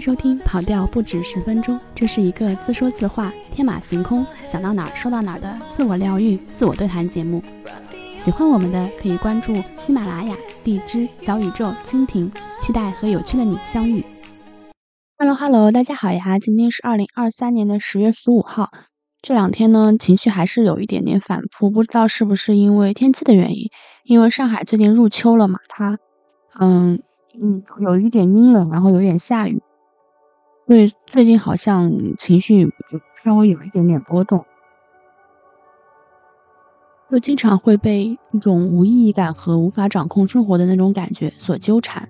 收听《跑调不止十分钟》，这是一个自说自话、天马行空、想到哪儿说到哪儿的自我疗愈、自我对谈节目。喜欢我们的可以关注喜马拉雅、荔枝、小宇宙、蜻蜓，期待和有趣的你相遇。Hello Hello，大家好呀！今天是二零二三年的十月十五号。这两天呢，情绪还是有一点点反复，不知道是不是因为天气的原因。因为上海最近入秋了嘛，它，嗯嗯，有一点阴冷，然后有点下雨。所以最近好像情绪稍微有一点点波动，就经常会被一种无意义感和无法掌控生活的那种感觉所纠缠。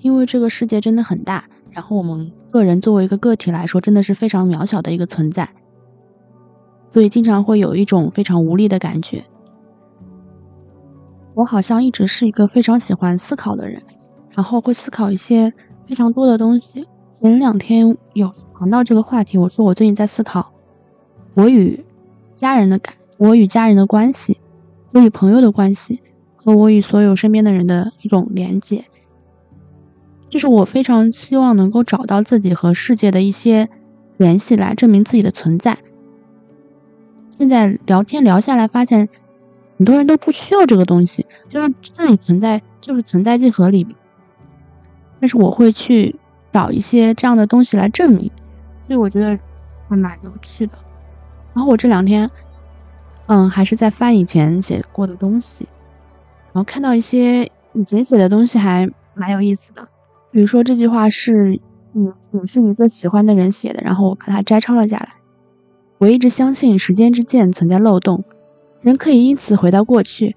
因为这个世界真的很大，然后我们个人作为一个个体来说，真的是非常渺小的一个存在，所以经常会有一种非常无力的感觉。我好像一直是一个非常喜欢思考的人，然后会思考一些非常多的东西。前两天有谈到这个话题，我说我最近在思考我与家人的感，我与家人的关系，我与朋友的关系，和我与所有身边的人的一种连接。就是我非常希望能够找到自己和世界的一些联系，来证明自己的存在。现在聊天聊下来，发现很多人都不需要这个东西，就是自己存在，就是存在即合理。但是我会去。找一些这样的东西来证明，所以我觉得还蛮有趣的。然后我这两天，嗯，还是在翻以前写过的东西，然后看到一些以前写的东西还蛮有意思的。比如说这句话是，嗯，也是一个喜欢的人写的，然后我把它摘抄了下来。我一直相信时间之剑存在漏洞，人可以因此回到过去，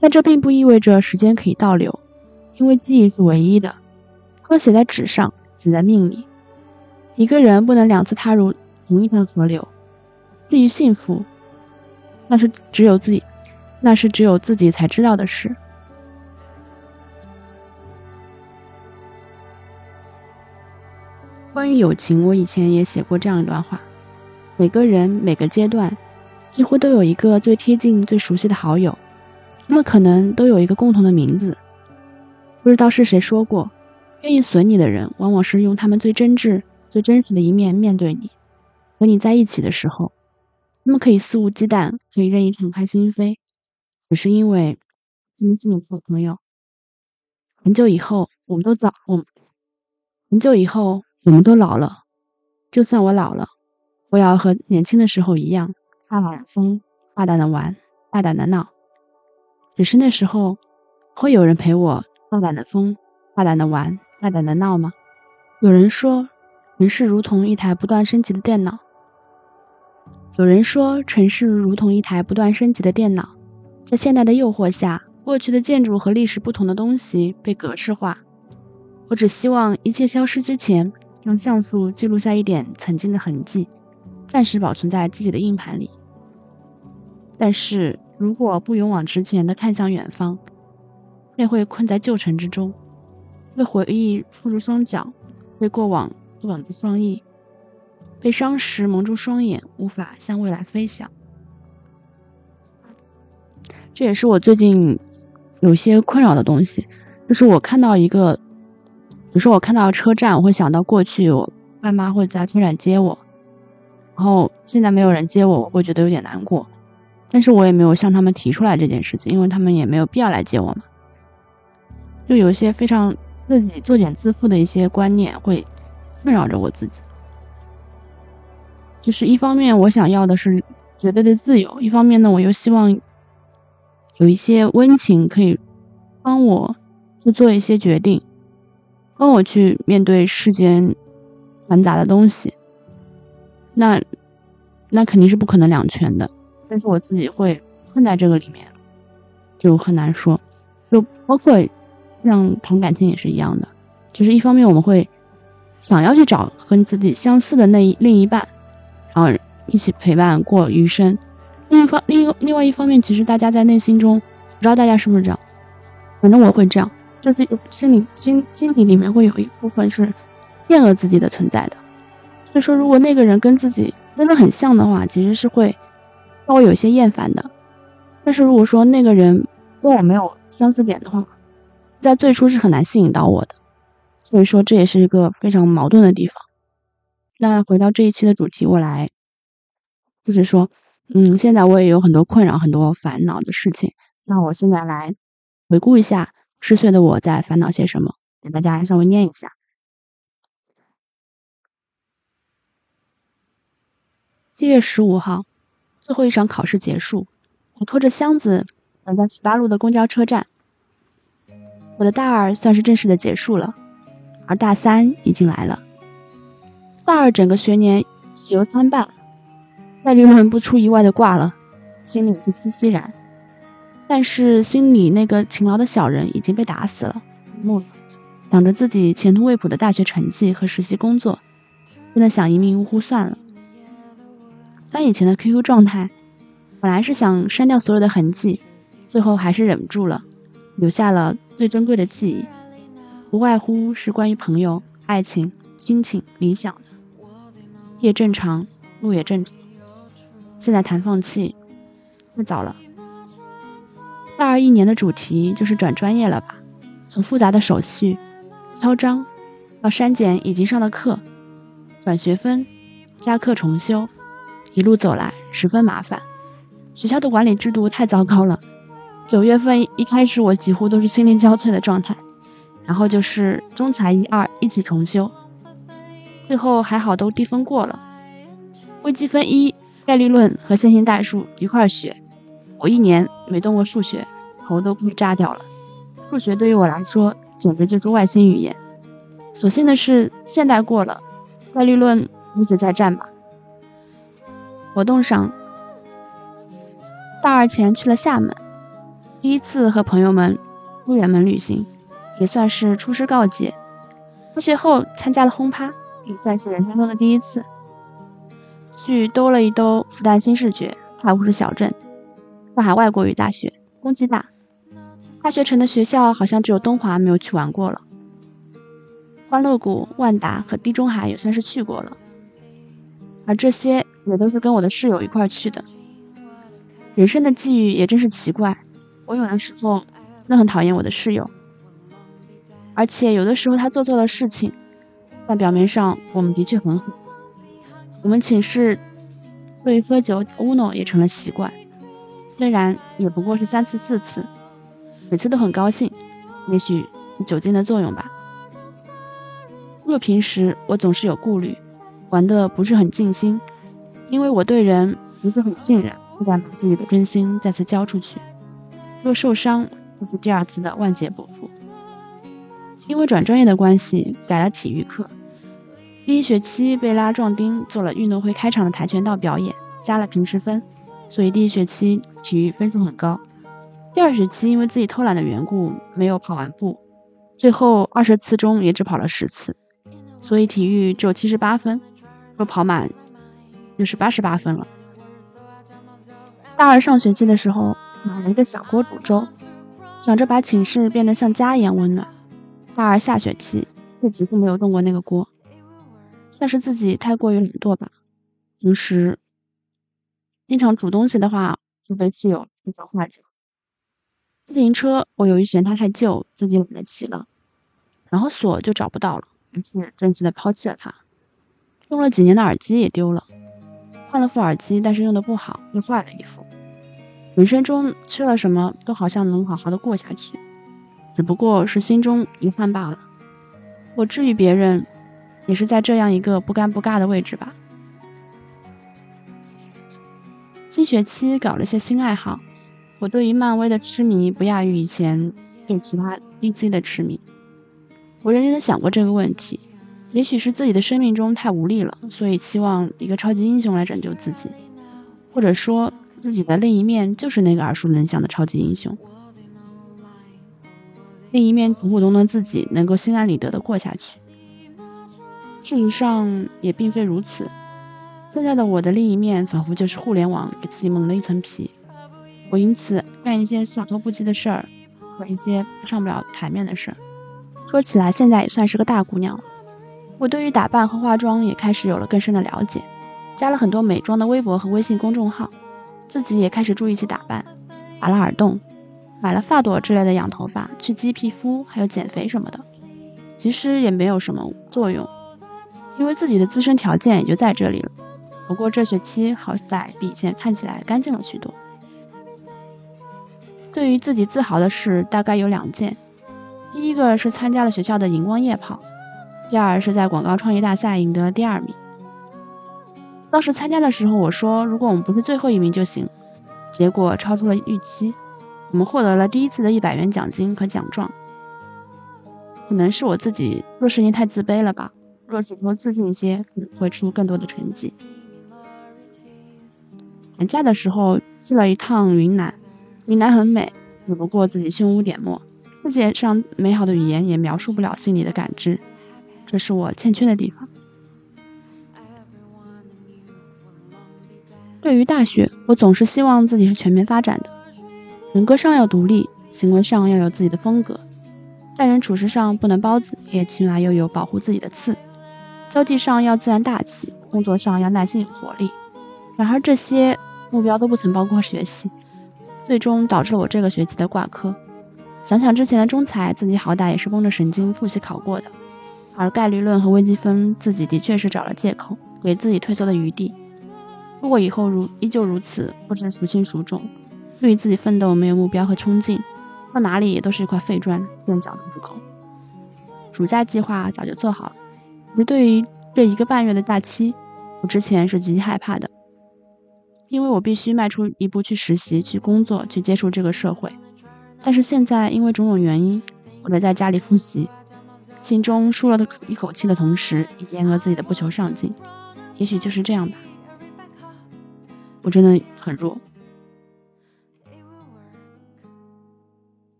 但这并不意味着时间可以倒流，因为记忆是唯一的，刻写在纸上。死在命里，一个人不能两次踏入同一条河流。至于幸福，那是只有自己，那是只有自己才知道的事。关于友情，我以前也写过这样一段话：每个人每个阶段，几乎都有一个最贴近、最熟悉的好友，他们可能都有一个共同的名字。不知道是谁说过。愿意损你的人，往往是用他们最真挚、最真实的一面面对你。和你在一起的时候，他们可以肆无忌惮，可以任意敞开心扉，只是因为他们是你的朋友。很久以后，我们都早，我很久以后，我们都老了。就算我老了，我也要和年轻的时候一样，大胆的疯，大胆的玩，大胆的闹。只是那时候，会有人陪我大胆的疯，大胆的玩。大胆的闹吗？有人说，城市如同一台不断升级的电脑。有人说，城市如同一台不断升级的电脑，在现代的诱惑下，过去的建筑和历史不同的东西被格式化。我只希望一切消失之前，用像素记录下一点曾经的痕迹，暂时保存在自己的硬盘里。但是如果不勇往直前的看向远方，便会困在旧城之中。被回忆缚住双脚，被过往绑住双翼，被伤时蒙住双眼，无法向未来飞翔。这也是我最近有些困扰的东西，就是我看到一个，比如说我看到车站，我会想到过去我爸妈会在车站接我，然后现在没有人接我，我会觉得有点难过，但是我也没有向他们提出来这件事情，因为他们也没有必要来接我嘛，就有一些非常。自己作茧自缚的一些观念会困扰着我自己，就是一方面我想要的是绝对的自由，一方面呢我又希望有一些温情可以帮我去做一些决定，帮我去面对世间繁杂的东西。那那肯定是不可能两全的，但是我自己会困在这个里面，就很难说，就包括。像谈感情也是一样的，就是一方面我们会想要去找和自己相似的那一另一半，然后一起陪伴过余生。另一方另一另外一方面，其实大家在内心中，不知道大家是不是这样，反正我会这样，就是心里心心底里面会有一部分是厌恶自己的存在的。所以说，如果那个人跟自己真的很像的话，其实是会让我有些厌烦的。但是如果说那个人跟我没有相似点的话，在最初是很难吸引到我的，所以说这也是一个非常矛盾的地方。那回到这一期的主题，我来，就是说，嗯，现在我也有很多困扰、很多烦恼的事情。那我现在来回顾一下十岁的我在烦恼些什么，给大家稍微念一下。七月十五号，最后一场考试结束，我拖着箱子等在十八路的公交车站。我的大二算是正式的结束了，而大三已经来了。大二整个学年喜忧参半，概率论不出意外的挂了，心里自欺欺然。但是心里那个勤劳的小人已经被打死了，木了，想着自己前途未卜的大学成绩和实习工作，真的想一命呜呼算了。翻以前的 QQ 状态，本来是想删掉所有的痕迹，最后还是忍不住了，留下了最珍贵的记忆，不外乎是关于朋友、爱情、亲情、理想的。夜正常，路也正常。现在谈放弃，太早了。大二一年的主题就是转专业了吧？从复杂的手续、敲章到删减已经上的课，转学分、加课重修，一路走来十分麻烦。学校的管理制度太糟糕了。九月份一开始，我几乎都是心力交瘁的状态，然后就是中财一二一起重修。最后还好都低分过了，微积分一、概率论和线性代数一块学。我一年没动过数学，头都快炸掉了。数学对于我来说简直就是外星语言。所幸的是现代过了，概率论一直在战吧。活动上，大二前去了厦门，第一次和朋友们出远门旅行，也算是出师告捷。开学后参加了轰趴。也算是人生中的第一次，去兜了一兜复旦新视觉、太湖市小镇、上海外国语大学、工技大。大学城的学校好像只有东华没有去玩过了。欢乐谷、万达和地中海也算是去过了，而这些也都是跟我的室友一块去的。人生的际遇也真是奇怪，我有的时候真的很讨厌我的室友，而且有的时候他做错了事情。但表面上我们的确很好。我们寝室会喝酒，uno 也成了习惯，虽然也不过是三次四次，每次都很高兴。也许酒精的作用吧。若平时我总是有顾虑，玩的不是很尽心，因为我对人不是很信任，不敢把自己的真心再次交出去。若受伤，就是第二次的万劫不复。因为转专业的关系，改了体育课。第一学期被拉壮丁做了运动会开场的跆拳道表演，加了平时分，所以第一学期体育分数很高。第二学期因为自己偷懒的缘故，没有跑完步，最后二十次中也只跑了十次，所以体育只有七十八分。若跑满，就是八十八分了。大二上学期的时候，买了一个小锅煮粥，想着把寝室变得像家一样温暖。大二下学期，却几乎没有动过那个锅，算是自己太过于懒惰吧。同时，经常煮东西的话，就被室友指手画脚。自行车，我由于嫌它太旧，自己懒得骑了，然后锁就找不到了，于是正式的抛弃了它。用了几年的耳机也丢了，换了副耳机，但是用的不好，又坏了一副。人生中缺了什么都好像能好好的过下去。只不过是心中遗憾罢了。我治愈别人，也是在这样一个不尴不尬的位置吧。新学期搞了些新爱好，我对于漫威的痴迷不亚于以前对其他 DC 的痴迷。我认真的想过这个问题，也许是自己的生命中太无力了，所以期望一个超级英雄来拯救自己，或者说自己的另一面就是那个耳熟能详的超级英雄。另一面普普通通自己能够心安理得的过下去，事实上也并非如此。现在的我的另一面仿佛就是互联网给自己蒙了一层皮，我因此干一些洒脱不羁的事儿和一些上不了台面的事儿。说起来，现在也算是个大姑娘了。我对于打扮和化妆也开始有了更深的了解，加了很多美妆的微博和微信公众号，自己也开始注意起打扮，打了耳洞。买了发朵之类的养头发、去鸡皮肤，还有减肥什么的。其实也没有什么作用，因为自己的自身条件也就在这里了。不过这学期好在比以前看起来干净了许多。对于自己自豪的事，大概有两件。第一个是参加了学校的荧光夜跑，第二是在广告创业大赛赢得了第二名。当时参加的时候，我说如果我们不是最后一名就行。结果超出了预期，我们获得了第一次的一百元奖金和奖状。可能是我自己做事情太自卑了吧？若是说自信一些，会出更多的成绩。寒假的时候去了一趟云南，云南很美，只不过自己胸无点墨，世界上美好的语言也描述不了心里的感知，这是我欠缺的地方。对于大学，我总是希望自己是全面发展的，人格上要独立，行为上要有自己的风格，待人处事上不能包子，也起码要有保护自己的刺，交际上要自然大气，工作上要耐心有活力。然而这些目标都不曾包括学习，最终导致了我这个学期的挂科。想想之前的中财，自己好歹也是绷着神经复习考过的，而概率论和微积分，自己的确是找了借口，给自己退缩的余地。如果以后如依旧如此，不知孰轻孰重，对于自己奋斗没有目标和冲劲，到哪里也都是一块废砖，垫脚的入口。暑假计划早就做好了，可是对于这一个半月的假期，我之前是极其害怕的，因为我必须迈出一步去实习、去工作、去接触这个社会。但是现在因为种种原因，我得在家里复习，心中舒了的一口气的同时，也阉割自己的不求上进。也许就是这样吧。我真的很弱，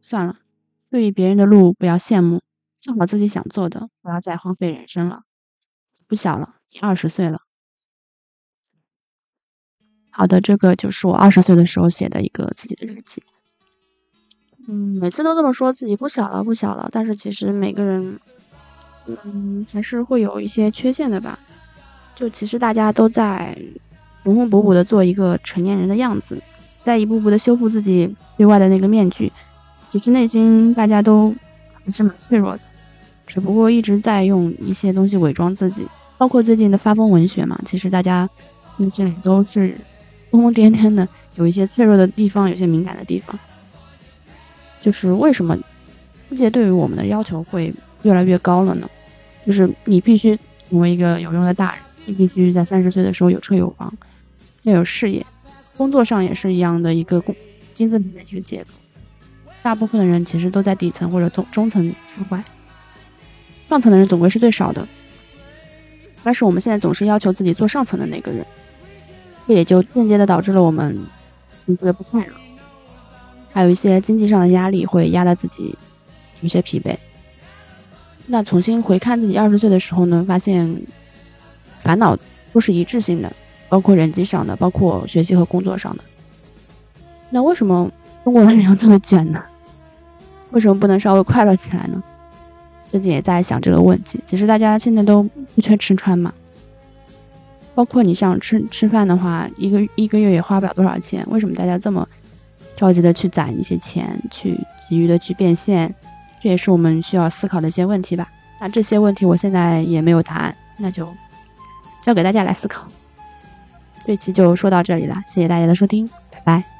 算了，对于别人的路不要羡慕，做好自己想做的，不要再荒废人生了。不小了，你二十岁了。好的，这个就是我二十岁的时候写的一个自己的日记。嗯，每次都这么说自己不小了，不小了，但是其实每个人，嗯，还是会有一些缺陷的吧。就其实大家都在。缝缝补补的做一个成年人的样子，在一步步的修复自己对外的那个面具。其实内心大家都还是蛮脆弱的，只不过一直在用一些东西伪装自己。包括最近的发疯文学嘛，其实大家内心里都是疯疯癫癫的，有一些脆弱的地方，有些敏感的地方。就是为什么世界对于我们的要求会越来越高了呢？就是你必须成为一个有用的大人，你必须在三十岁的时候有车有房。要有事业，工作上也是一样的一个工金字塔的一个结构。大部分的人其实都在底层或者中中层徘徊，上层的人总归是最少的。但是我们现在总是要求自己做上层的那个人，这也就间接的导致了我们觉得不快乐，还有一些经济上的压力会压得自己有些疲惫。那重新回看自己二十岁的时候呢，发现烦恼都是一致性的。包括人际上的，包括学习和工作上的。那为什么中国人要这么卷呢？为什么不能稍微快乐起来呢？最近也在想这个问题。其实大家现在都不缺吃穿嘛。包括你像吃吃饭的话，一个一个月也花不了多少钱。为什么大家这么着急的去攒一些钱，去急于的去变现？这也是我们需要思考的一些问题吧。那这些问题我现在也没有答案，那就交给大家来思考。这期就说到这里了，谢谢大家的收听，拜拜。